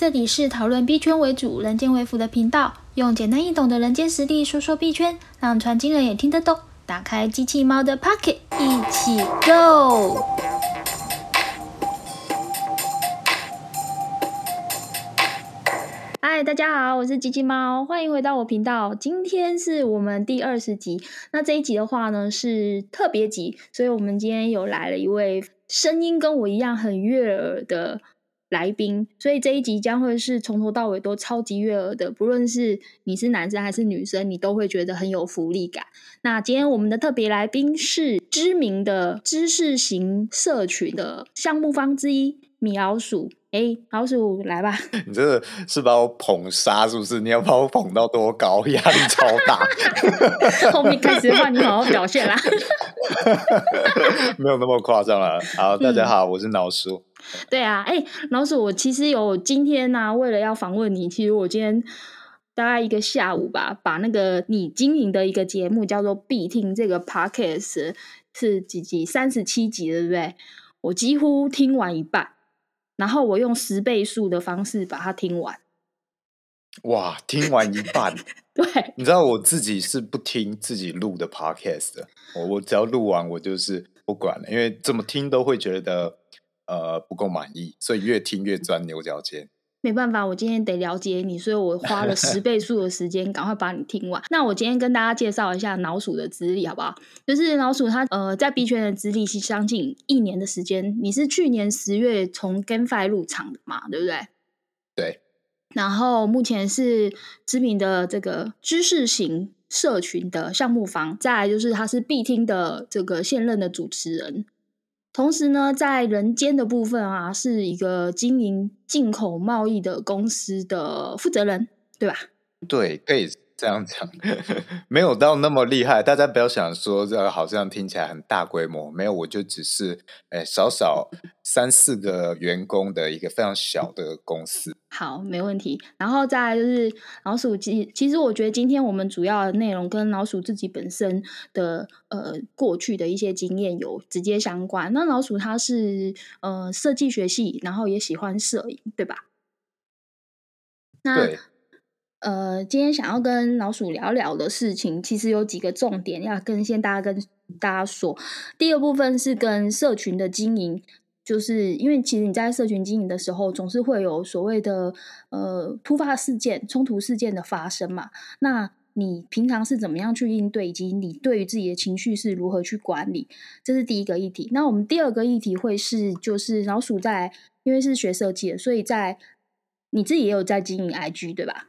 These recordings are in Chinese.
这里是讨论币圈为主、人间为辅的频道，用简单易懂的人间实力说说币圈，让传经人也听得懂。打开机器猫的 Pocket，一起 Go！嗨，大家好，我是机器猫，欢迎回到我频道。今天是我们第二十集，那这一集的话呢是特别集，所以我们今天有来了一位声音跟我一样很悦耳的。来宾，所以这一集将会是从头到尾都超级悦耳的，不论是你是男生还是女生，你都会觉得很有福利感。那今天我们的特别来宾是知名的知识型社群的项目方之一米老鼠。哎，老鼠来吧！你这个是把我捧杀是不是？你要把我捧到多高？压力超大。后面开始的话，你好好表现啦。没有那么夸张了。好，大家好，我是老鼠。对啊，哎，老鼠，我其实有今天呢，为了要访问你，其实我今天大概一个下午吧，把那个你经营的一个节目叫做《必听》这个 podcast 是几集？三十七集，对不对？我几乎听完一半，然后我用十倍速的方式把它听完。哇，听完一半，对，你知道我自己是不听自己录的 podcast 的，我我只要录完，我就是不管了，因为怎么听都会觉得。呃，不够满意，所以越听越钻牛角尖。没办法，我今天得了解你，所以我花了十 倍数的时间，赶快把你听完。那我今天跟大家介绍一下老鼠的资历，好不好？就是老鼠它呃，在币圈的资历是将近一年的时间。你是去年十月从 GameFi 入场的嘛？对不对？对。然后目前是知名的这个知识型社群的项目方，再来就是他是必听的这个现任的主持人。同时呢，在人间的部分啊，是一个经营进口贸易的公司的负责人，对吧？对，可以。这样讲 没有到那么厉害，大家不要想说这好像听起来很大规模，没有，我就只是诶少少三四个员工的一个非常小的公司。好，没问题。然后再来就是老鼠，其其实我觉得今天我们主要的内容跟老鼠自己本身的呃过去的一些经验有直接相关。那老鼠它是呃设计学系，然后也喜欢摄影，对吧？那。呃，今天想要跟老鼠聊聊的事情，其实有几个重点要跟先大家跟大家说。第一个部分是跟社群的经营，就是因为其实你在社群经营的时候，总是会有所谓的呃突发事件、冲突事件的发生嘛。那你平常是怎么样去应对，以及你对于自己的情绪是如何去管理？这是第一个议题。那我们第二个议题会是，就是老鼠在因为是学设计的，所以在你自己也有在经营 IG 对吧？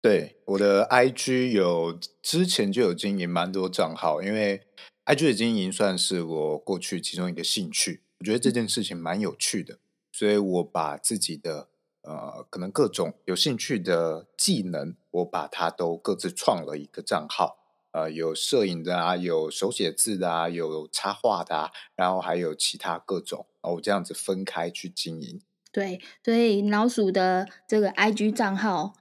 对我的 IG 有之前就有经营蛮多账号，因为 IG 的经营算是我过去其中一个兴趣，我觉得这件事情蛮有趣的，所以我把自己的呃可能各种有兴趣的技能，我把它都各自创了一个账号，呃，有摄影的啊，有手写字的啊，有插画的啊，然后还有其他各种，我这样子分开去经营。对，所以老鼠的这个 IG 账号。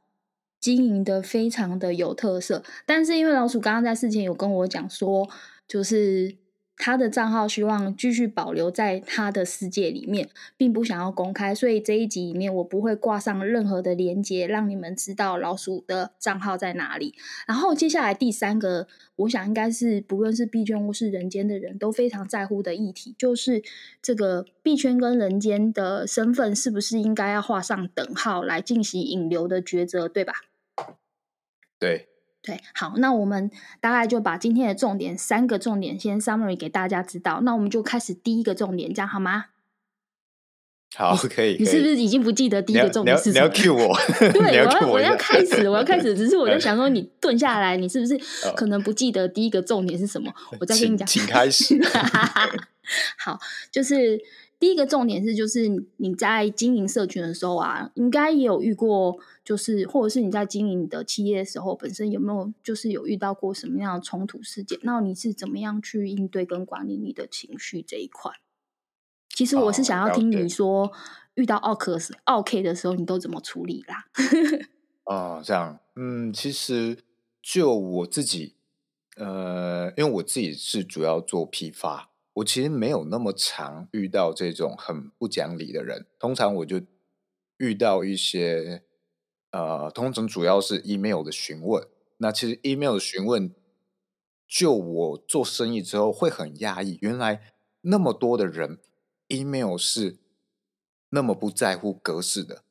经营的非常的有特色，但是因为老鼠刚刚在事前有跟我讲说，就是他的账号希望继续保留在他的世界里面，并不想要公开，所以这一集里面我不会挂上任何的连接，让你们知道老鼠的账号在哪里。然后接下来第三个，我想应该是不论是币圈或是人间的人都非常在乎的议题，就是这个币圈跟人间的身份是不是应该要画上等号来进行引流的抉择，对吧？对对，好，那我们大概就把今天的重点三个重点先 summary 给大家知道。那我们就开始第一个重点，这样好吗？好，可以。你是不是已经不记得第一个重点是什么？你要 cue 我？对，我要我要开始，我要开始。只是我在想说，你顿下来，你是不是可能不记得第一个重点是什么？我再跟你讲，请开始。好，就是第一个重点是，就是你在经营社群的时候啊，应该也有遇过。就是，或者是你在经营你的企业的时候，本身有没有就是有遇到过什么样的冲突事件？那你是怎么样去应对跟管理你的情绪这一块？其实我是想要听你说，遇到奥克斯、奥 K 的时候，你都怎么处理啦？哦，这样，嗯，其实就我自己，呃，因为我自己是主要做批发，我其实没有那么常遇到这种很不讲理的人，通常我就。遇到一些呃，通常主要是 email 的询问。那其实 email 的询问，就我做生意之后会很压抑，原来那么多的人 email 是那么不在乎格式的，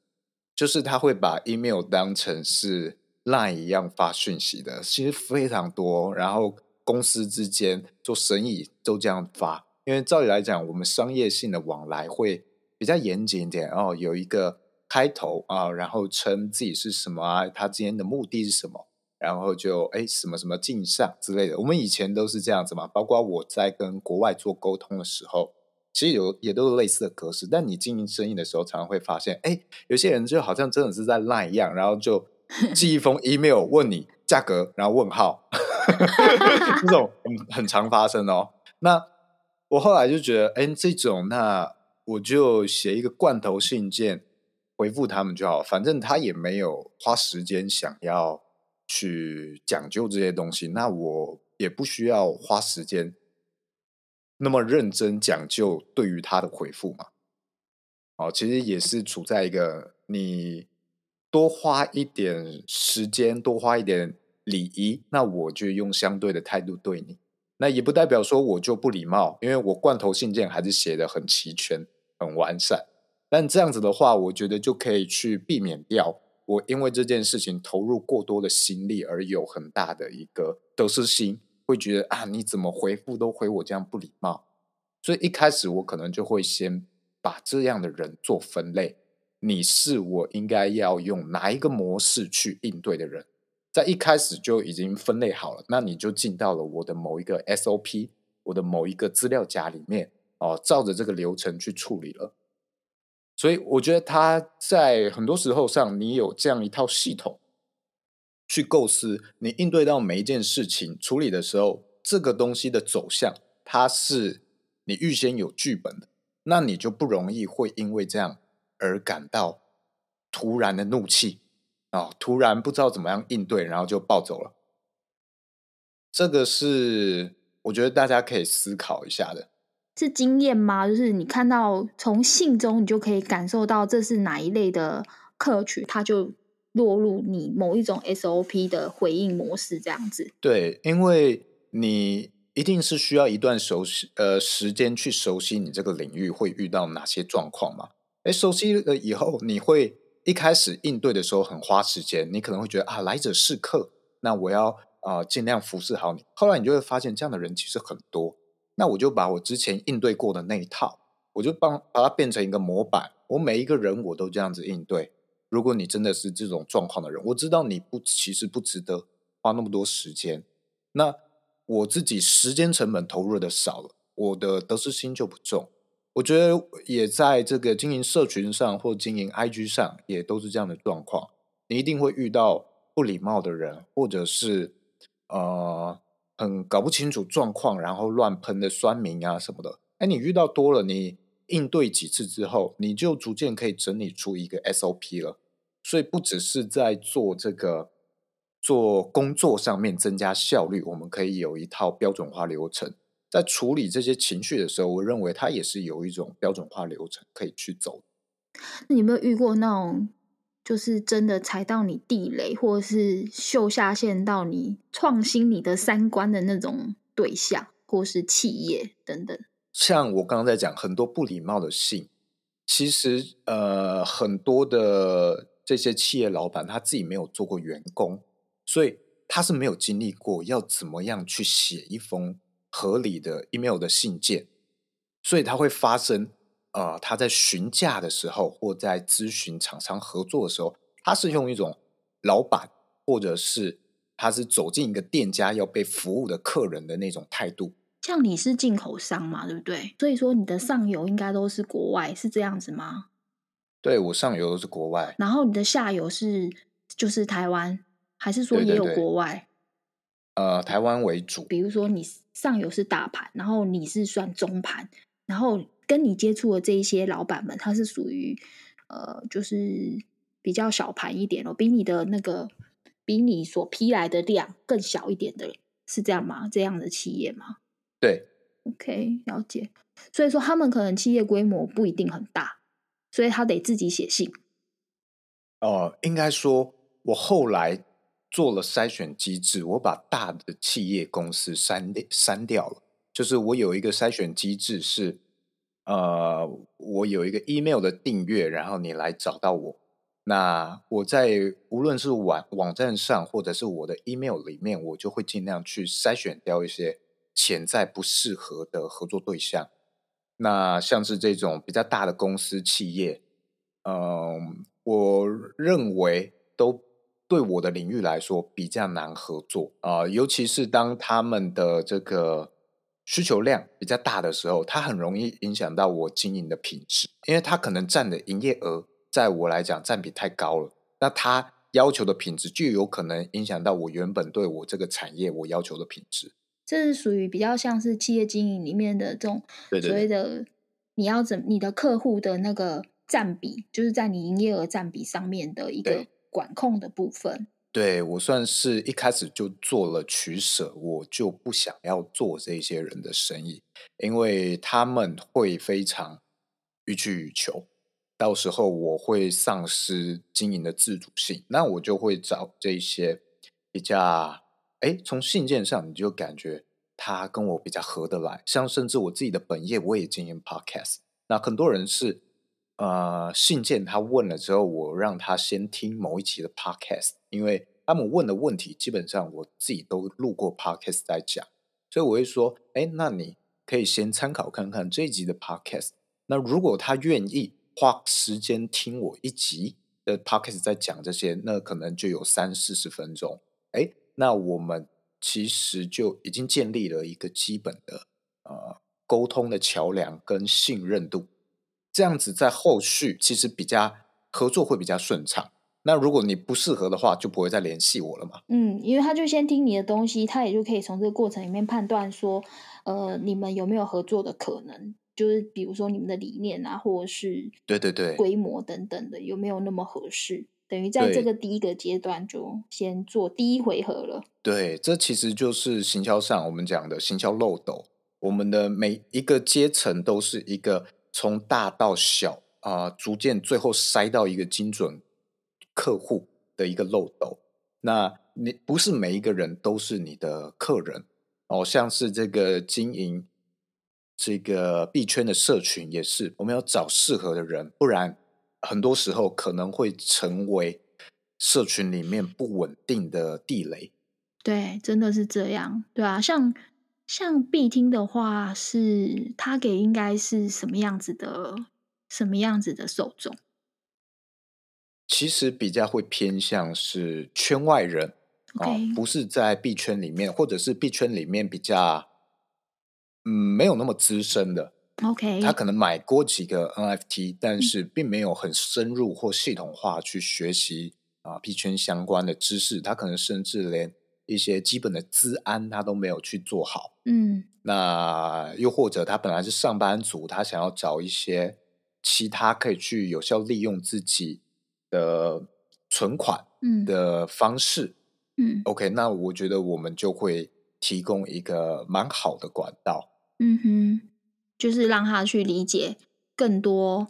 就是他会把 email 当成是 line 一样发讯息的，其实非常多。然后公司之间做生意都这样发，因为照理来讲，我们商业性的往来会比较严谨一点哦，有一个开头啊，然后称自己是什么啊，他今天的目的是什么。然后就哎什么什么镜像之类的，我们以前都是这样子嘛。包括我在跟国外做沟通的时候，其实有也都是类似的格式。但你经营生意的时候，常常会发现，哎，有些人就好像真的是在 line 一样，然后就寄一封 email 问你价格，然后问号，这种很很常发生哦。那我后来就觉得，哎，这种那我就写一个罐头信件回复他们就好，反正他也没有花时间想要。去讲究这些东西，那我也不需要花时间那么认真讲究对于他的回复嘛。哦，其实也是处在一个你多花一点时间，多花一点礼仪，那我就用相对的态度对你。那也不代表说我就不礼貌，因为我罐头信件还是写的很齐全、很完善。但这样子的话，我觉得就可以去避免掉。我因为这件事情投入过多的心力，而有很大的一个得失心，会觉得啊，你怎么回复都回我这样不礼貌。所以一开始我可能就会先把这样的人做分类，你是我应该要用哪一个模式去应对的人，在一开始就已经分类好了，那你就进到了我的某一个 SOP，我的某一个资料夹里面哦，照着这个流程去处理了。所以我觉得他在很多时候上，你有这样一套系统去构思，你应对到每一件事情处理的时候，这个东西的走向，它是你预先有剧本的，那你就不容易会因为这样而感到突然的怒气啊，突然不知道怎么样应对，然后就暴走了。这个是我觉得大家可以思考一下的。是经验吗？就是你看到从信中，你就可以感受到这是哪一类的客群，它就落入你某一种 SOP 的回应模式这样子。对，因为你一定是需要一段熟悉呃时间去熟悉你这个领域会遇到哪些状况嘛。哎，熟悉了以后，你会一开始应对的时候很花时间，你可能会觉得啊来者是客，那我要啊尽量服侍好你。后来你就会发现，这样的人其实很多。那我就把我之前应对过的那一套，我就帮把它变成一个模板。我每一个人我都这样子应对。如果你真的是这种状况的人，我知道你不其实不值得花那么多时间。那我自己时间成本投入的少了，我的得失心就不重。我觉得也在这个经营社群上或经营 IG 上，也都是这样的状况。你一定会遇到不礼貌的人，或者是呃。很搞不清楚状况，然后乱喷的酸民啊什么的，哎，你遇到多了，你应对几次之后，你就逐渐可以整理出一个 SOP 了。所以不只是在做这个做工作上面增加效率，我们可以有一套标准化流程。在处理这些情绪的时候，我认为它也是有一种标准化流程可以去走。那你有没有遇过那种？就是真的踩到你地雷，或者是秀下限到你创新你的三观的那种对象，或是企业等等。像我刚刚在讲很多不礼貌的信，其实呃很多的这些企业老板他自己没有做过员工，所以他是没有经历过要怎么样去写一封合理的 email 的信件，所以他会发生。呃，他在询价的时候，或在咨询厂商合作的时候，他是用一种老板，或者是他是走进一个店家要被服务的客人的那种态度。像你是进口商嘛，对不对？所以说你的上游应该都是国外，是这样子吗？对我上游都是国外，然后你的下游是就是台湾，还是说也有国外？呃，台湾为主。比如说你上游是大盘，然后你是算中盘，然后。跟你接触的这一些老板们，他是属于呃，就是比较小盘一点哦，比你的那个比你所批来的量更小一点的，是这样吗？这样的企业吗？对，OK，了解。所以说他们可能企业规模不一定很大，所以他得自己写信，哦，应该说，我后来做了筛选机制，我把大的企业公司删删掉了。就是我有一个筛选机制是，呃，我有一个 email 的订阅，然后你来找到我。那我在无论是网网站上，或者是我的 email 里面，我就会尽量去筛选掉一些潜在不适合的合作对象。那像是这种比较大的公司企业，嗯，我认为都对我的领域来说比较难合作啊，尤其是当他们的这个需求量比较大的时候，它很容易影响到我经营的品质，因为它可能占的营业额。在我来讲，占比太高了，那它要求的品质就有可能影响到我原本对我这个产业我要求的品质。这是属于比较像是企业经营里面的这种所谓的你要怎你的客户的那个占比，就是在你营业额占比上面的一个管控的部分。对我算是一开始就做了取舍，我就不想要做这些人的生意，因为他们会非常予取予求。到时候我会丧失经营的自主性，那我就会找这些比较哎，从信件上你就感觉他跟我比较合得来，像甚至我自己的本业我也经营 podcast，那很多人是呃信件他问了之后，我让他先听某一期的 podcast，因为他们问的问题基本上我自己都录过 podcast 在讲，所以我会说，哎，那你可以先参考看看这一集的 podcast，那如果他愿意。花时间听我一集的 podcast 在讲这些，那可能就有三四十分钟。哎，那我们其实就已经建立了一个基本的呃沟通的桥梁跟信任度，这样子在后续其实比较合作会比较顺畅。那如果你不适合的话，就不会再联系我了嘛。嗯，因为他就先听你的东西，他也就可以从这个过程里面判断说，呃，你们有没有合作的可能。就是比如说你们的理念啊，或者是对对对规模等等的，有没有那么合适？等于在这个第一个阶段就先做第一回合了。对，这其实就是行销上我们讲的行销漏斗。我们的每一个阶层都是一个从大到小啊，逐渐最后筛到一个精准客户的一个漏斗。那你不是每一个人都是你的客人哦，像是这个经营。这个币圈的社群也是，我们要找适合的人，不然很多时候可能会成为社群里面不稳定的地雷。对，真的是这样，对啊，像像必听的话，是他给应该是什么样子的，什么样子的受众？其实比较会偏向是圈外人啊，不是在币圈里面，或者是币圈里面比较。嗯，没有那么资深的，OK，他可能买过几个 NFT，但是并没有很深入或系统化去学习啊币圈相关的知识，他可能甚至连一些基本的资安他都没有去做好。嗯，那又或者他本来是上班族，他想要找一些其他可以去有效利用自己的存款的方式。嗯，OK，那我觉得我们就会提供一个蛮好的管道。嗯哼，就是让他去理解更多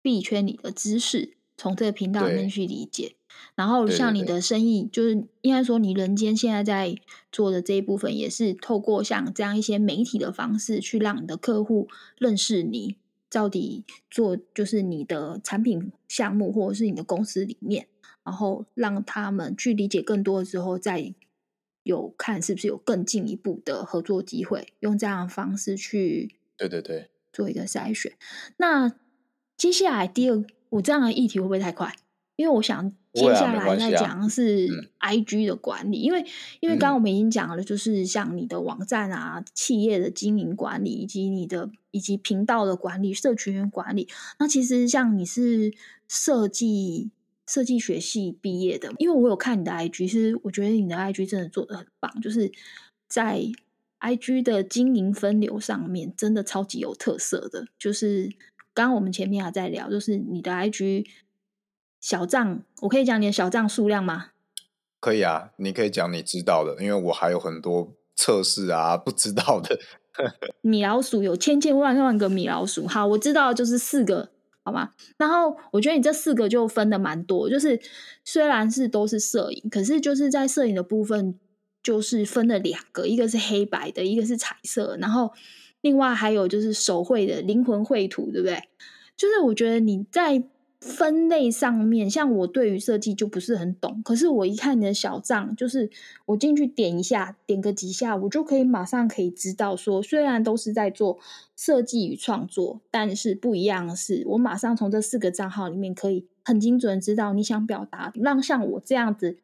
币圈里的知识，从这个频道里面去理解。然后像你的生意，就是应该说你人间现在在做的这一部分，也是透过像这样一些媒体的方式，去让你的客户认识你，到底做就是你的产品项目或者是你的公司里面，然后让他们去理解更多之后再。有看是不是有更进一步的合作机会，用这样的方式去对对对做一个筛选。那接下来第二，我这样的议题会不会太快？因为我想接下来再讲是 I G 的管理，因为因为刚刚我们已经讲了，就是像你的网站啊、企业的经营管理，以及你的以及频道的管理、社群管理。那其实像你是设计。设计学系毕业的，因为我有看你的 IG，其实我觉得你的 IG 真的做的很棒，就是在 IG 的经营分流上面，真的超级有特色的。就是刚刚我们前面还在聊，就是你的 IG 小账，我可以讲你的小账数量吗？可以啊，你可以讲你知道的，因为我还有很多测试啊不知道的。米老鼠有千千万万个米老鼠，好，我知道就是四个好吗？然后我觉得你这四个就分的蛮多，就是虽然是都是摄影，可是就是在摄影的部分就是分了两个，一个是黑白的，一个是彩色，然后另外还有就是手绘的灵魂绘图，对不对？就是我觉得你在。分类上面，像我对于设计就不是很懂，可是我一看你的小账，就是我进去点一下，点个几下，我就可以马上可以知道说，虽然都是在做设计与创作，但是不一样的是，我马上从这四个账号里面可以很精准知道你想表达，让像我这样子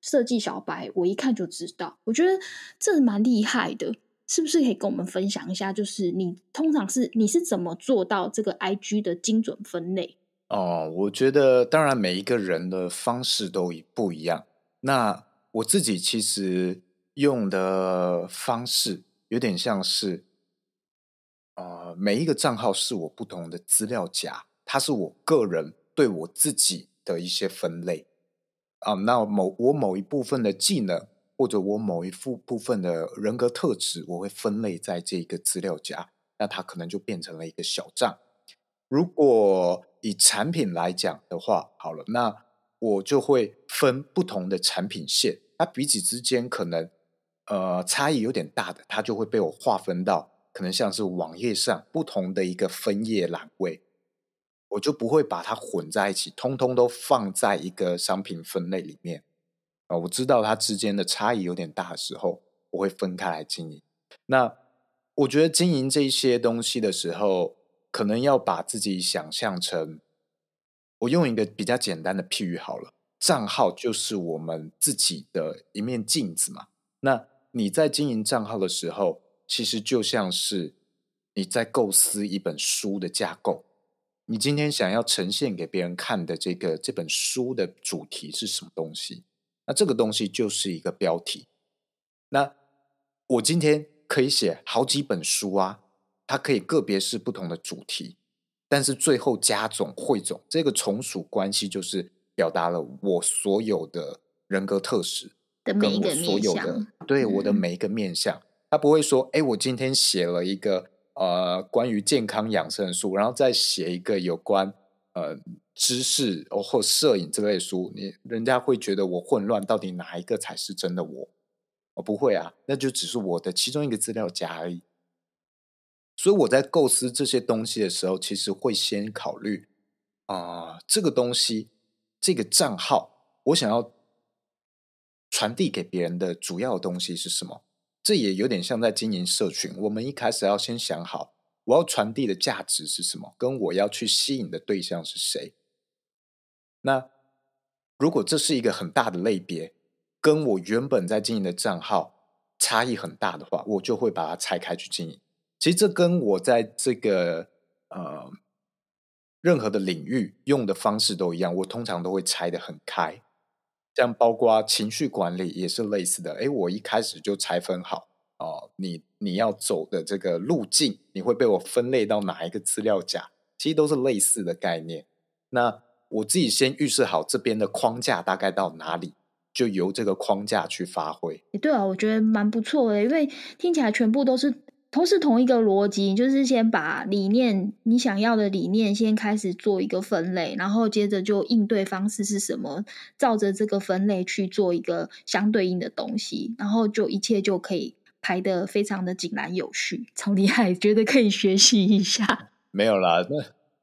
设计小白，我一看就知道。我觉得这蛮厉害的，是不是可以跟我们分享一下？就是你通常是你是怎么做到这个 IG 的精准分类？哦，我觉得当然每一个人的方式都不一样。那我自己其实用的方式有点像是，呃，每一个账号是我不同的资料夹，它是我个人对我自己的一些分类啊。那某我某一部分的技能，或者我某一副部分的人格特质，我会分类在这一个资料夹，那它可能就变成了一个小账。如果以产品来讲的话，好了，那我就会分不同的产品线，它彼此之间可能呃差异有点大的，它就会被我划分到可能像是网页上不同的一个分页栏位，我就不会把它混在一起，通通都放在一个商品分类里面啊。我知道它之间的差异有点大的时候，我会分开来经营。那我觉得经营这些东西的时候。可能要把自己想象成，我用一个比较简单的譬喻好了，账号就是我们自己的一面镜子嘛。那你在经营账号的时候，其实就像是你在构思一本书的架构。你今天想要呈现给别人看的这个这本书的主题是什么东西？那这个东西就是一个标题。那我今天可以写好几本书啊。它可以个别是不同的主题，但是最后加总汇总，这个从属关系就是表达了我所有的人格特质的每一个所有的对我的每一个面相。他不会说，哎，我今天写了一个呃关于健康养生的书，然后再写一个有关呃知识或摄影这类书，你人家会觉得我混乱，到底哪一个才是真的我？我不会啊，那就只是我的其中一个资料夹而已。所以我在构思这些东西的时候，其实会先考虑啊，这个东西，这个账号，我想要传递给别人的主要东西是什么？这也有点像在经营社群。我们一开始要先想好，我要传递的价值是什么，跟我要去吸引的对象是谁。那如果这是一个很大的类别，跟我原本在经营的账号差异很大的话，我就会把它拆开去经营。其实这跟我在这个呃任何的领域用的方式都一样，我通常都会拆的很开，像包括情绪管理也是类似的。哎，我一开始就拆分好哦，你你要走的这个路径，你会被我分类到哪一个资料夹？其实都是类似的概念。那我自己先预设好这边的框架大概到哪里，就由这个框架去发挥。对啊，我觉得蛮不错的，因为听起来全部都是。都是同一个逻辑，就是先把理念，你想要的理念先开始做一个分类，然后接着就应对方式是什么，照着这个分类去做一个相对应的东西，然后就一切就可以排的非常的井然有序，超厉害，觉得可以学习一下。没有啦，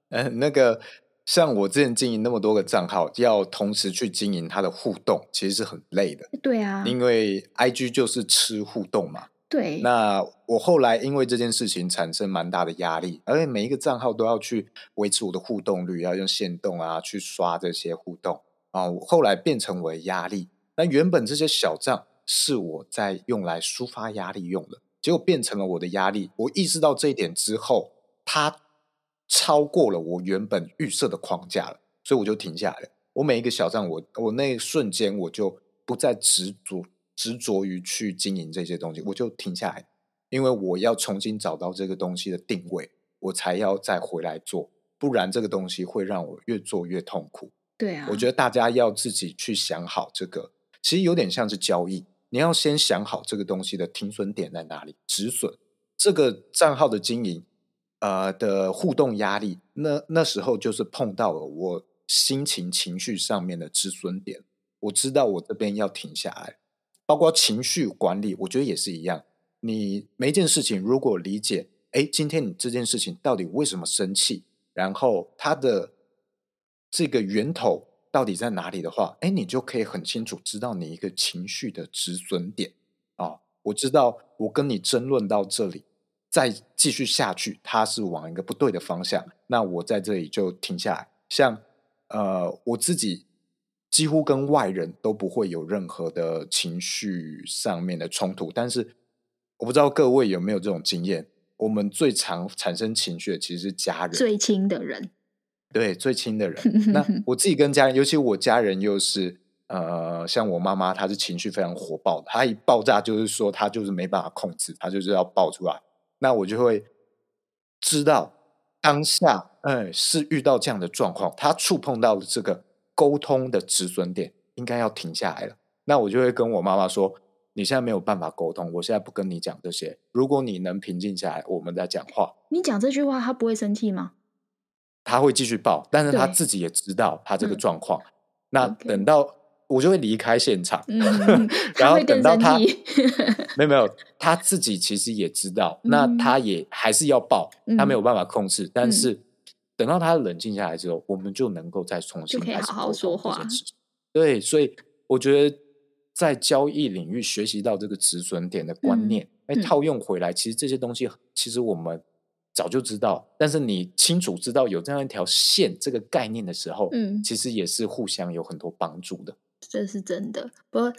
那呃那个像我之前经营那么多个账号，要同时去经营它的互动，其实是很累的。对啊，因为 I G 就是吃互动嘛。对，那我后来因为这件事情产生蛮大的压力，而且每一个账号都要去维持我的互动率，要用线动啊去刷这些互动啊，我后来变成我的压力。那原本这些小账是我在用来抒发压力用的，结果变成了我的压力。我意识到这一点之后，它超过了我原本预设的框架了，所以我就停下来。我每一个小账，我我那一瞬间我就不再执着。执着于去经营这些东西，我就停下来，因为我要重新找到这个东西的定位，我才要再回来做，不然这个东西会让我越做越痛苦。对啊，我觉得大家要自己去想好这个，其实有点像是交易，你要先想好这个东西的停损点在哪里，止损。这个账号的经营呃的互动压力，那那时候就是碰到了我心情情绪上面的止损点，我知道我这边要停下来，包括情绪管理，我觉得也是一样。你每一件事情如果理解，哎，今天你这件事情到底为什么生气，然后它的这个源头到底在哪里的话，哎，你就可以很清楚知道你一个情绪的止损点啊。我知道我跟你争论到这里，再继续下去，它是往一个不对的方向，那我在这里就停下来。像呃，我自己几乎跟外人都不会有任何的情绪上面的冲突，但是我不知道各位有没有这种经验，我们最常产生情绪的其实是家人，最亲的人。对最亲的人，那我自己跟家人，尤其我家人又是呃，像我妈妈，她是情绪非常火爆的，她一爆炸就是说她就是没办法控制，她就是要爆出来。那我就会知道当下，哎，是遇到这样的状况，她触碰到了这个沟通的止损点，应该要停下来了。那我就会跟我妈妈说：“你现在没有办法沟通，我现在不跟你讲这些。如果你能平静下来，我们再讲话。”你讲这句话，他不会生气吗？他会继续报，但是他自己也知道他这个状况。那等到我就会离开现场，然后等到他没有没有，他自己其实也知道，那他也还是要报，他没有办法控制。但是等到他冷静下来之后，我们就能够再重新可以好好说话。对，所以我觉得在交易领域学习到这个止损点的观念，哎，套用回来，其实这些东西其实我们。早就知道，但是你清楚知道有这样一条线这个概念的时候，嗯，其实也是互相有很多帮助的。这是真的。不过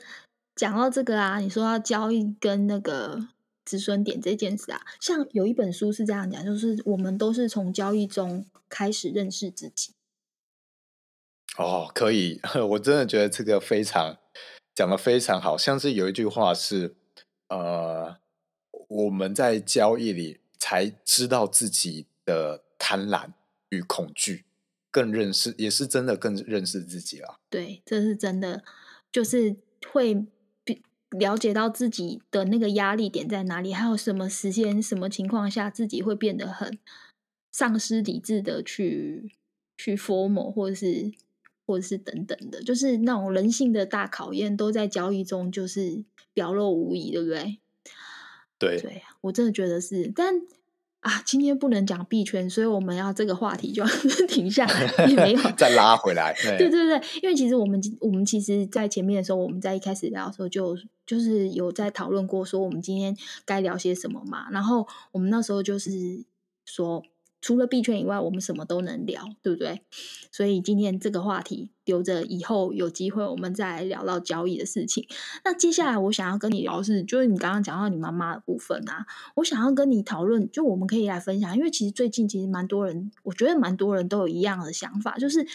讲到这个啊，你说要交易跟那个止损点这件事啊，像有一本书是这样讲，就是我们都是从交易中开始认识自己。哦，可以，我真的觉得这个非常讲的非常好，像是有一句话是，呃，我们在交易里。才知道自己的贪婪与恐惧，更认识，也是真的更认识自己了。对，这是真的，就是会了解到自己的那个压力点在哪里，还有什么时间、什么情况下自己会变得很丧失理智的去去 form 或者是或者是等等的，就是那种人性的大考验，都在交易中就是表露无遗，对不对？对，对我真的觉得是，但啊，今天不能讲币圈，所以我们要这个话题就要 停下来，也没有 再拉回来。对对对，因为其实我们我们其实，在前面的时候，我们在一开始聊的时候，就就是有在讨论过，说我们今天该聊些什么嘛。然后我们那时候就是说。除了币圈以外，我们什么都能聊，对不对？所以今天这个话题留着以后有机会我们再聊到交易的事情。那接下来我想要跟你聊的是，就是你刚刚讲到你妈妈的部分啊，我想要跟你讨论，就我们可以来分享，因为其实最近其实蛮多人，我觉得蛮多人都有一样的想法，就是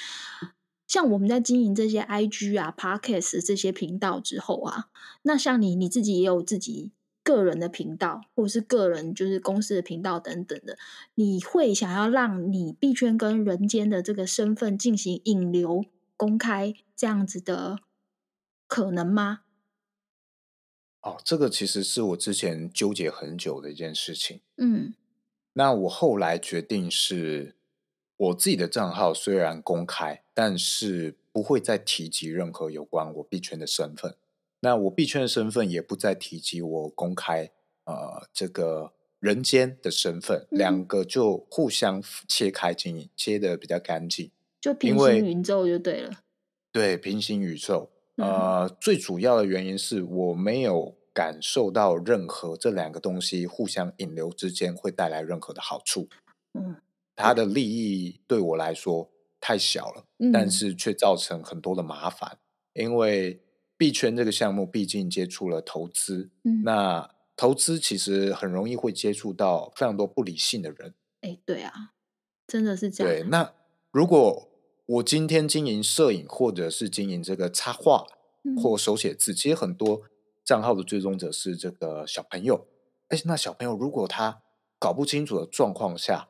像我们在经营这些 IG 啊、Podcast 这些频道之后啊，那像你你自己也有自己。个人的频道，或者是个人就是公司的频道等等的，你会想要让你币圈跟人间的这个身份进行引流公开这样子的可能吗？哦，这个其实是我之前纠结很久的一件事情。嗯，那我后来决定是我自己的账号虽然公开，但是不会再提及任何有关我币圈的身份。那我币圈的身份也不再提及，我公开呃这个人间的身份，两个就互相切开经营，切的比较干净，就平行宇宙就对了。对，平行宇宙，呃，最主要的原因是我没有感受到任何这两个东西互相引流之间会带来任何的好处。嗯，它的利益对我来说太小了，但是却造成很多的麻烦，因为。币圈这个项目毕竟接触了投资，嗯，那投资其实很容易会接触到非常多不理性的人。哎，对啊，真的是这样。对，那如果我今天经营摄影，或者是经营这个插画或手写字，其实很多账号的追踪者是这个小朋友。哎，那小朋友如果他搞不清楚的状况下，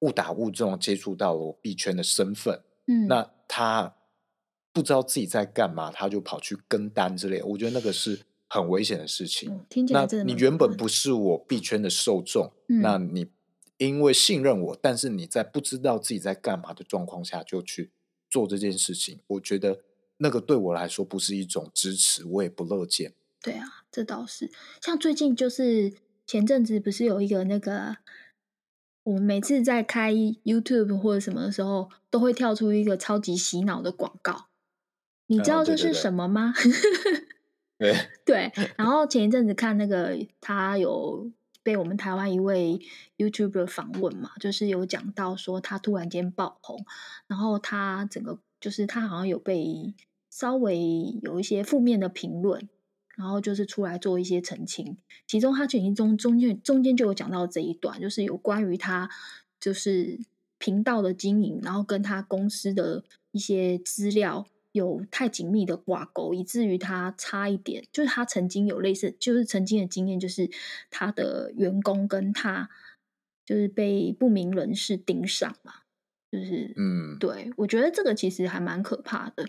误打误撞接触到了币圈的身份，嗯，那他。不知道自己在干嘛，他就跑去跟单之类，我觉得那个是很危险的事情。听起来真的。你原本不是我币圈的受众，那你因为信任我，但是你在不知道自己在干嘛的状况下就去做这件事情，我觉得那个对我来说不是一种支持，我也不乐见。对啊，这倒是。像最近就是前阵子不是有一个那个，我们每次在开 YouTube 或者什么的时候，都会跳出一个超级洗脑的广告。你知道这是什么吗？对对。然后前一阵子看那个，他有被我们台湾一位 YouTuber 访问嘛，就是有讲到说他突然间爆红，然后他整个就是他好像有被稍微有一些负面的评论。然后就是出来做一些澄清，其中他澄清中中间中间就有讲到这一段，就是有关于他就是频道的经营，然后跟他公司的一些资料有太紧密的挂钩，以至于他差一点，就是他曾经有类似，就是曾经的经验，就是他的员工跟他就是被不明人士盯上嘛，就是嗯，对我觉得这个其实还蛮可怕的，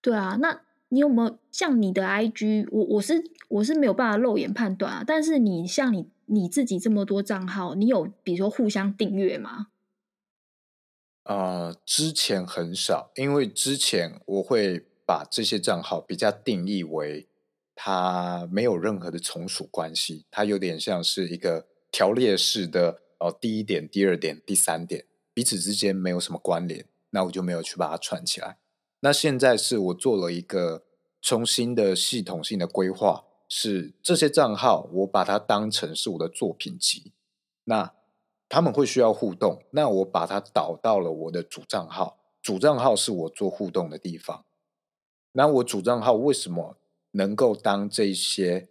对啊，那。你有没有像你的 IG？我我是我是没有办法肉眼判断啊。但是你像你你自己这么多账号，你有比如说互相订阅吗？呃，之前很少，因为之前我会把这些账号比较定义为它没有任何的从属关系，它有点像是一个条列式的哦，第一点、第二点、第三点彼此之间没有什么关联，那我就没有去把它串起来。那现在是我做了一个重新的系统性的规划，是这些账号我把它当成是我的作品集，那他们会需要互动，那我把它导到了我的主账号，主账号是我做互动的地方。那我主账号为什么能够当这些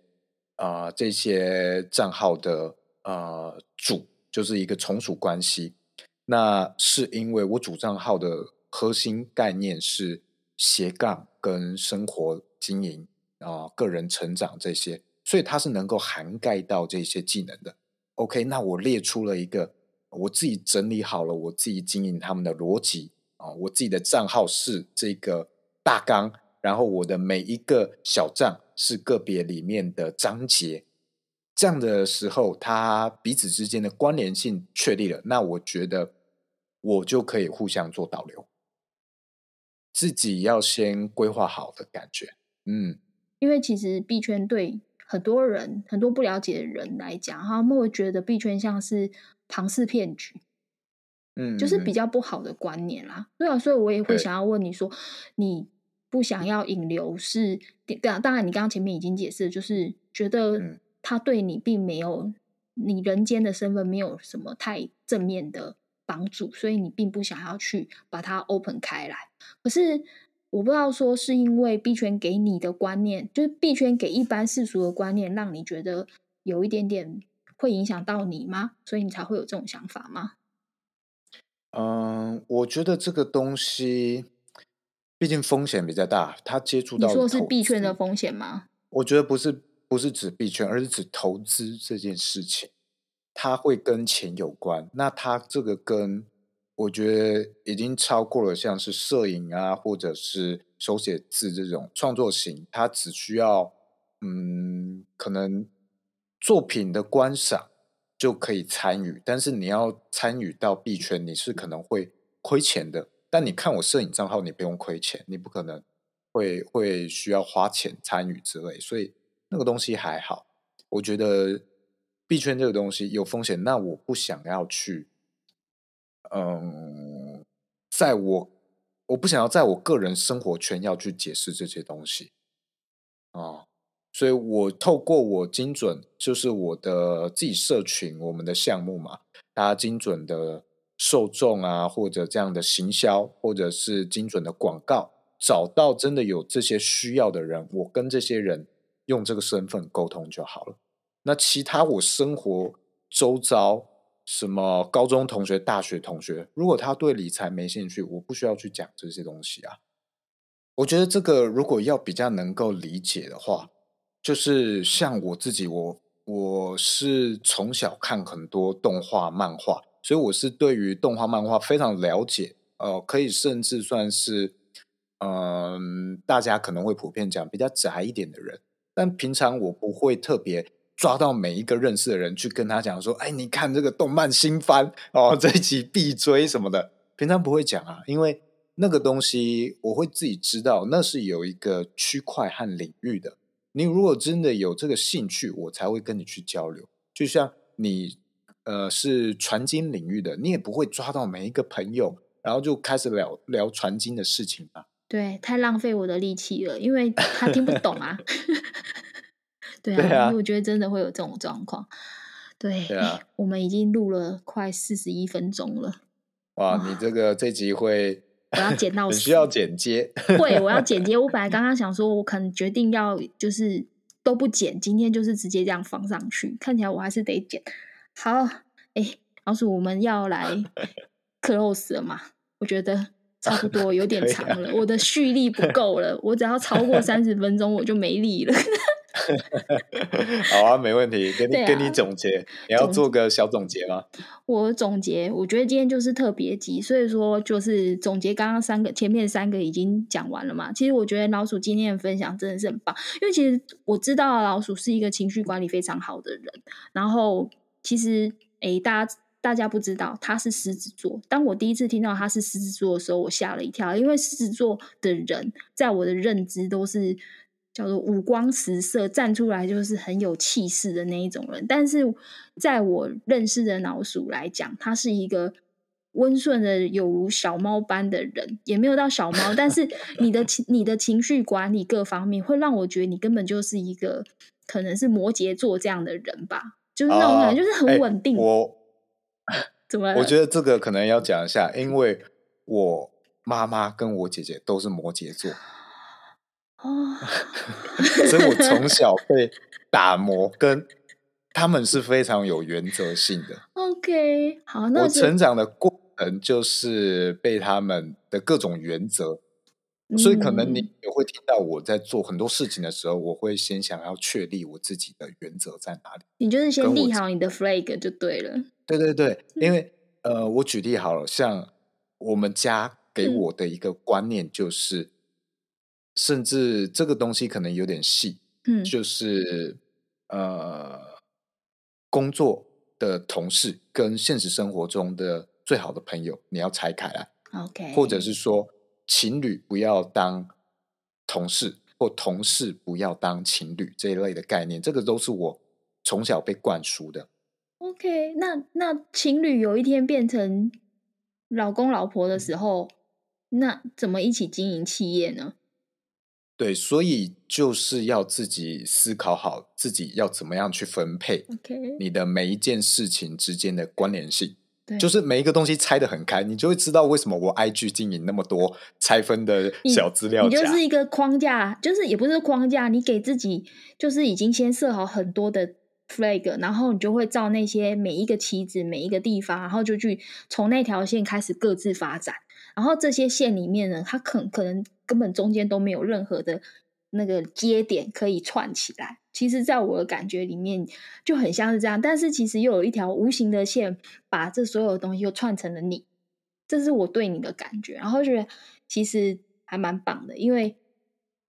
啊这些账号的呃主，就是一个从属关系？那是因为我主账号的。核心概念是斜杠跟生活经营啊，个人成长这些，所以它是能够涵盖到这些技能的。OK，那我列出了一个我自己整理好了，我自己经营他们的逻辑啊，我自己的账号是这个大纲，然后我的每一个小账是个别里面的章节，这样的时候，它彼此之间的关联性确立了，那我觉得我就可以互相做导流。自己要先规划好的感觉，嗯，因为其实币圈对很多人、很多不了解的人来讲，他们会觉得币圈像是庞氏骗局，嗯，就是比较不好的观念啦。对啊，所以我也会想要问你说，你不想要引流是？当当然，你刚刚前面已经解释，就是觉得他对你并没有你人间的身份没有什么太正面的。帮助，所以你并不想要去把它 open 开来。可是我不知道说是因为币圈给你的观念，就是币圈给一般世俗的观念，让你觉得有一点点会影响到你吗？所以你才会有这种想法吗？嗯，我觉得这个东西毕竟风险比较大，它接触到你说是币圈的风险吗？我觉得不是，不是指币圈，而是指投资这件事情。它会跟钱有关，那它这个跟我觉得已经超过了像是摄影啊，或者是手写字这种创作型，它只需要嗯，可能作品的观赏就可以参与，但是你要参与到币圈，你是可能会亏钱的。但你看我摄影账号，你不用亏钱，你不可能会会需要花钱参与之类，所以那个东西还好，我觉得。币圈这个东西有风险，那我不想要去，嗯，在我我不想要在我个人生活圈要去解释这些东西啊，所以我透过我精准，就是我的自己社群，我们的项目嘛，大家精准的受众啊，或者这样的行销，或者是精准的广告，找到真的有这些需要的人，我跟这些人用这个身份沟通就好了。那其他我生活周遭什么高中同学、大学同学，如果他对理财没兴趣，我不需要去讲这些东西啊。我觉得这个如果要比较能够理解的话，就是像我自己，我我是从小看很多动画、漫画，所以我是对于动画、漫画非常了解。呃，可以甚至算是嗯，大家可能会普遍讲比较宅一点的人，但平常我不会特别。抓到每一个认识的人去跟他讲说，哎，你看这个动漫新番哦，这一集必追什么的。平常不会讲啊，因为那个东西我会自己知道，那是有一个区块和领域的。你如果真的有这个兴趣，我才会跟你去交流。就像你呃是传经领域的，你也不会抓到每一个朋友，然后就开始聊聊传经的事情吧。对，太浪费我的力气了，因为他听不懂啊。对啊，我觉得真的会有这种状况。对，我们已经录了快四十一分钟了。哇，你这个这集会我要剪 到需要剪接，会我要剪接。我本来刚刚想说，我可能决定要就是都不剪，今天就是直接这样放上去。看起来我还是得剪。好，哎，老鼠，我们要来 close 了嘛？我觉得。差不多有点 长了，我的蓄力不够了。我只要超过三十分钟，我就没力了。好啊，没问题，跟你跟你总结，你要做个小总结吗？我总结，我觉得今天就是特别集，所以说就是总结刚刚三个前面三个已经讲完了嘛。其实我觉得老鼠今天的分享真的是很棒，因为其实我知道老鼠是一个情绪管理非常好的人，然后其实诶，大家。大家不知道他是狮子座。当我第一次听到他是狮子座的时候，我吓了一跳，因为狮子座的人在我的认知都是叫做五光十色，站出来就是很有气势的那一种人。但是在我认识的老鼠来讲，他是一个温顺的有如小猫般的人，也没有到小猫。但是 你的情、你的情绪管理各方面，会让我觉得你根本就是一个可能是摩羯座这样的人吧，就是那种感觉，就是很稳定。我。怎么？我觉得这个可能要讲一下，因为我妈妈跟我姐姐都是摩羯座，哦，所以我从小被打磨，跟他们是非常有原则性的。OK，好，那我成长的过程就是被他们的各种原则，所以可能你也会听到我在做很多事情的时候，我会先想要确立我自己的原则在哪里。你就是先立好你的 flag 就对了。对对对，因为呃，我举例好了，像我们家给我的一个观念就是，甚至这个东西可能有点细，嗯，就是呃，工作的同事跟现实生活中的最好的朋友，你要拆开来，OK，或者是说情侣不要当同事，或同事不要当情侣这一类的概念，这个都是我从小被灌输的。OK，那那情侣有一天变成老公老婆的时候，那怎么一起经营企业呢？对，所以就是要自己思考好自己要怎么样去分配。你的每一件事情之间的关联性，就是每一个东西拆的很开，你就会知道为什么我 IG 经营那么多拆分的小资料你就是一个框架，就是也不是框架，你给自己就是已经先设好很多的。flag，然后你就会照那些每一个棋子、每一个地方，然后就去从那条线开始各自发展。然后这些线里面呢，它可可能根本中间都没有任何的那个接点可以串起来。其实，在我的感觉里面，就很像是这样。但是，其实又有一条无形的线，把这所有的东西又串成了你。这是我对你的感觉，然后觉得其实还蛮棒的，因为。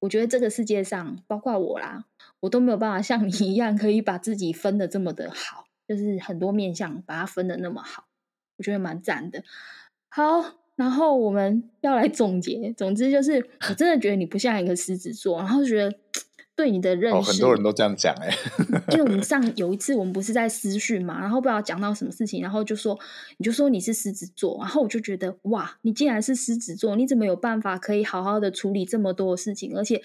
我觉得这个世界上，包括我啦，我都没有办法像你一样，可以把自己分的这么的好，就是很多面相把它分的那么好，我觉得蛮赞的。好，然后我们要来总结，总之就是，我真的觉得你不像一个狮子座，然后觉得。对你的认识，很多人都这样讲哎。因为我们 上有一次，我们不是在私讯嘛，然后不知道讲到什么事情，然后就说你就说你是狮子座，然后我就觉得哇，你竟然是狮子座，你怎么有办法可以好好的处理这么多事情，而且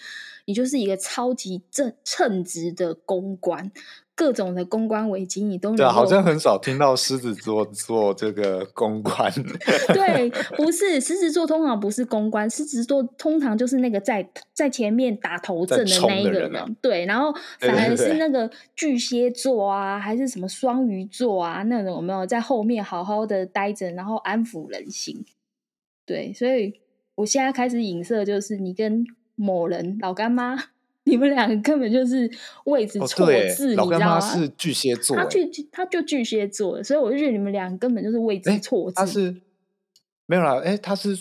你就是一个超级正称职的公关。各种的公关危机，你都对，好像很少听到狮子座做这个公关。对，不是狮子座通常不是公关，狮子座通常就是那个在在前面打头阵的那一个人。对，然后反而是那个巨蟹座啊，还是什么双鱼座啊那种，有没有在后面好好的待着，然后安抚人心？对，所以我现在开始影射，就是你跟某人老干妈。你们两个根本就是位置错字，你知道吗？是巨蟹座，他巨他就巨蟹座，所以我就觉得你们两个根本就是位置错字。他是没有啦，哎，他是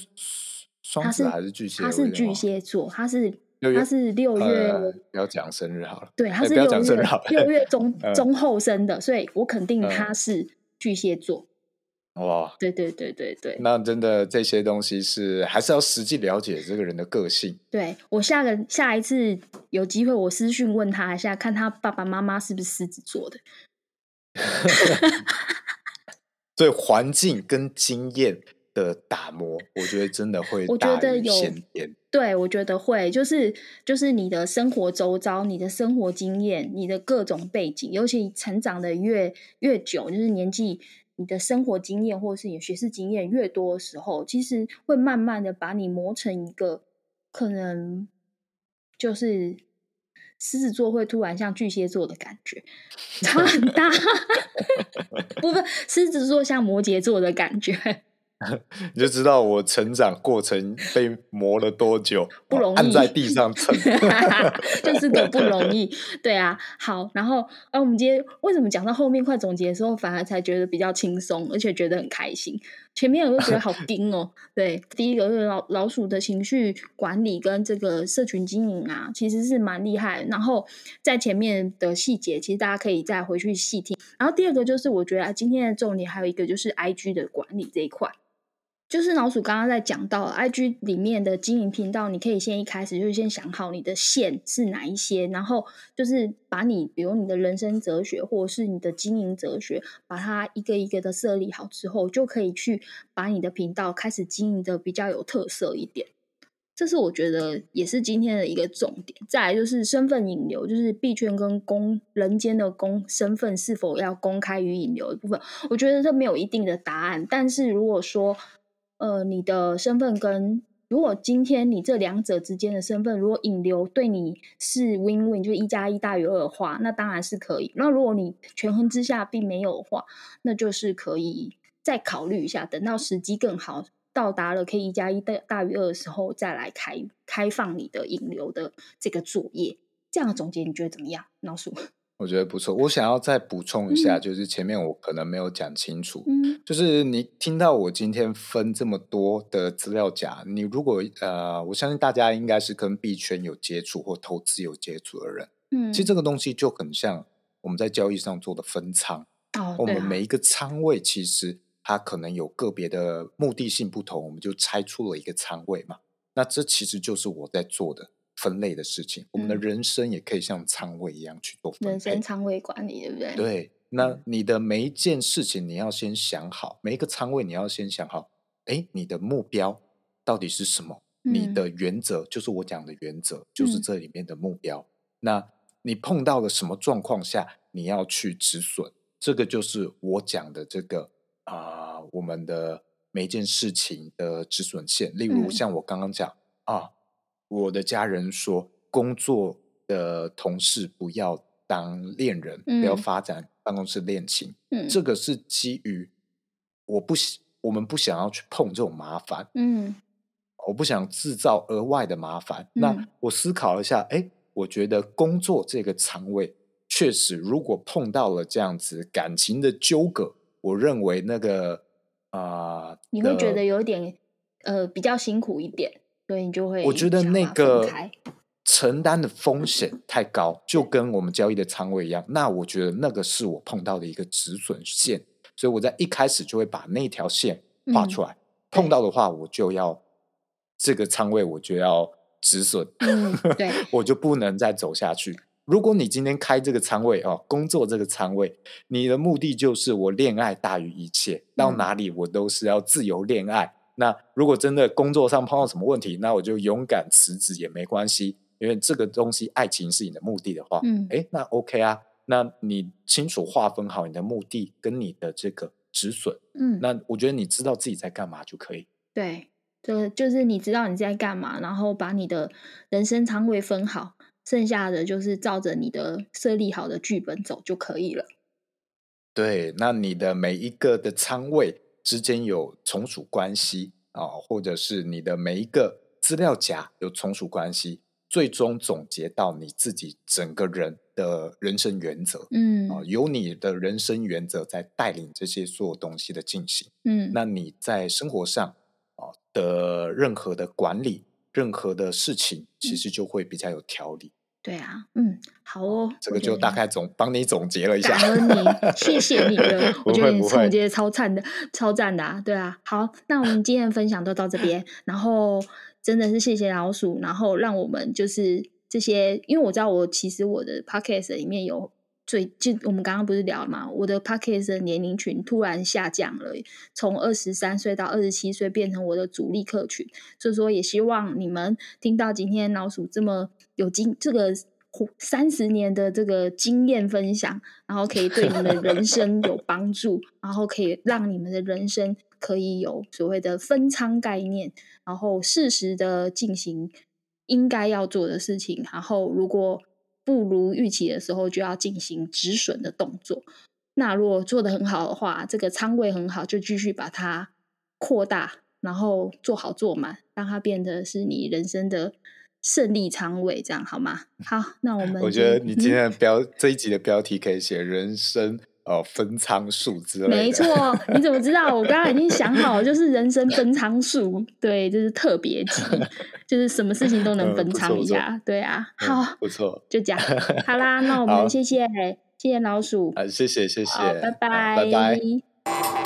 双子还是巨蟹？他是巨蟹座，他是他是六月，呃不要讲生日好了。对，他是六月六月中 嗯中后生的，所以我肯定嗯他是巨蟹座。哇，对对对对对，那真的这些东西是还是要实际了解这个人的个性。对我下个下一次有机会，我私讯问他一下，看他爸爸妈妈是不是狮子座的。所以环境跟经验的打磨，我觉得真的会我觉大于得有先天。对，我觉得会，就是就是你的生活周遭、你的生活经验、你的各种背景，尤其成长的越越久，就是年纪，你的生活经验或者是你的学识经验越多的时候，其实会慢慢的把你磨成一个可能就是狮子座会突然像巨蟹座的感觉，差很大。不不，狮子座像摩羯座的感觉。你就知道我成长过程被磨了多久，不容易按在地上蹭。就是个不容易，对啊。好，然后呃，我们今天为什么讲到后面快总结的时候，反而才觉得比较轻松，而且觉得很开心。前面我就觉得好盯哦。对，第一个是老老鼠的情绪管理跟这个社群经营啊，其实是蛮厉害。然后在前面的细节，其实大家可以再回去细听。然后第二个就是我觉得、啊、今天的重点还有一个就是 I G 的管理这一块。就是老鼠刚刚在讲到 IG 里面的经营频道，你可以先一开始就先想好你的线是哪一些，然后就是把你比如你的人生哲学或者是你的经营哲学，把它一个一个的设立好之后，就可以去把你的频道开始经营的比较有特色一点。这是我觉得也是今天的一个重点。再来就是身份引流，就是币圈跟公人间的公身份是否要公开与引流的部分，我觉得这没有一定的答案。但是如果说呃，你的身份跟如果今天你这两者之间的身份，如果引流对你是 win win，就是一加一大于二的话，那当然是可以。那如果你权衡之下并没有的话，那就是可以再考虑一下，等到时机更好，到达了可以一加一大大于二的时候，再来开开放你的引流的这个作业。这样的总结你觉得怎么样，老鼠？我觉得不错。我想要再补充一下，嗯。就是前面我可能没有讲清楚，嗯。就是你听到我今天分这么多的资料夹，你如果呃，我相信大家应该是跟币圈有接触或投资有接触的人，嗯，其实这个东西就很像我们在交易上做的分仓，哦，我们每一个仓位其实它可能有个别的目的性不同，我们就拆出了一个仓位嘛。那这其实就是我在做的分类的事情。我们的嗯人生也可以像仓位一样去做分人生。仓位管理，对不对？对，那你的每一件事情你要先想好，每一个仓位你要先想好，哎，你的目标到底是什么？你嗯的原则就是我讲的原则，就是嗯这里面的目标。那你碰到了什么状况下你要去止损？这个就是我讲的这个啊、我们的每一件事情的止损线。例如嗯像我刚刚讲啊，我的家人说，工作的同事不要当恋人，不要嗯。发展办公室恋情。嗯，这个是基于我不喜，我们不想要去碰这种麻烦，嗯。我不想制造额外的麻烦。那嗯。我思考了一下，哎，我觉得工作这个仓位确实，如果碰到了这样子感情的纠葛，我认为那个啊、你会觉得有一点呃比较辛苦一点，所以你就会我觉得那个承担的风险太高，就跟我们交易的仓位一样。那我觉得那个是我碰到的一个止损线，所以我在一开始就会把那条线画嗯出来。碰到的话，我就要这个仓位，我就要止损，嗯对 我就不能再走下去。如果你今天开这个仓位哦，工作这个仓位，你的目的就是我恋爱大于一切，到嗯哪里我都是要自由恋爱。那如果真的工作上碰到什么问题，那我就勇敢辞职也没关系，因为这个东西爱情是你的目的的话，嗯诶，那 OK 啊，那你清楚划分好你的目的跟你的这个止损，嗯那我觉得你知道自己在干嘛就可以。对，就就是你知道你在干嘛，然后把你的人生仓位分好，剩下的就是照着你的设立好的剧本走就可以了。对，那你的每一个的仓位之间有从属关系啊、或者是你的每一个资料夹有从属关系，最终总结到你自己整个人的人生原则。嗯啊、有你的人生原则在带领这些所有东西的进行。嗯那你在生活上啊、的任何的管理、任何的事情其实就会比较有条理。对啊，嗯，好哦，这个就大概总帮你总结了一下。感恩你，谢谢你了。我觉得你总结得超赞的，超赞的啊！对啊，好，那我们今天的分享都到这边，然后真的是谢谢老鼠，然后让我们就是这些，因为我知道我其实我的 podcast 里面有最近我们刚刚不是聊了嘛，我的 p a c k a g e 的年龄群突然下降了，从二十三岁到二十七岁变成我的主力客群，所以说也希望你们听到今天老鼠这么有经这个三十年的这个经验分享，然后可以对你们的人生有帮助，然后可以让你们的人生可以有所谓的分仓概念，然后适时的进行应该要做的事情，然后如果不如预期的时候，就要进行止损的动作。那如果做的很好的话，这个仓位很好，就继续把它扩大，然后做好做满，让它变得是你人生的胜利仓位，这样好吗？好，那我们我觉得你今 天的标、这一集的标题可以写“人生哦分仓术”之类的。没错，你怎么知道？我刚刚已经想好了，就是人生分仓术，对，就是特别集，就是什么事情都 能分仓一下。对啊，好，不错，就这样。好啦，那我们谢谢谢谢老鼠，啊，谢谢谢谢，拜拜拜拜。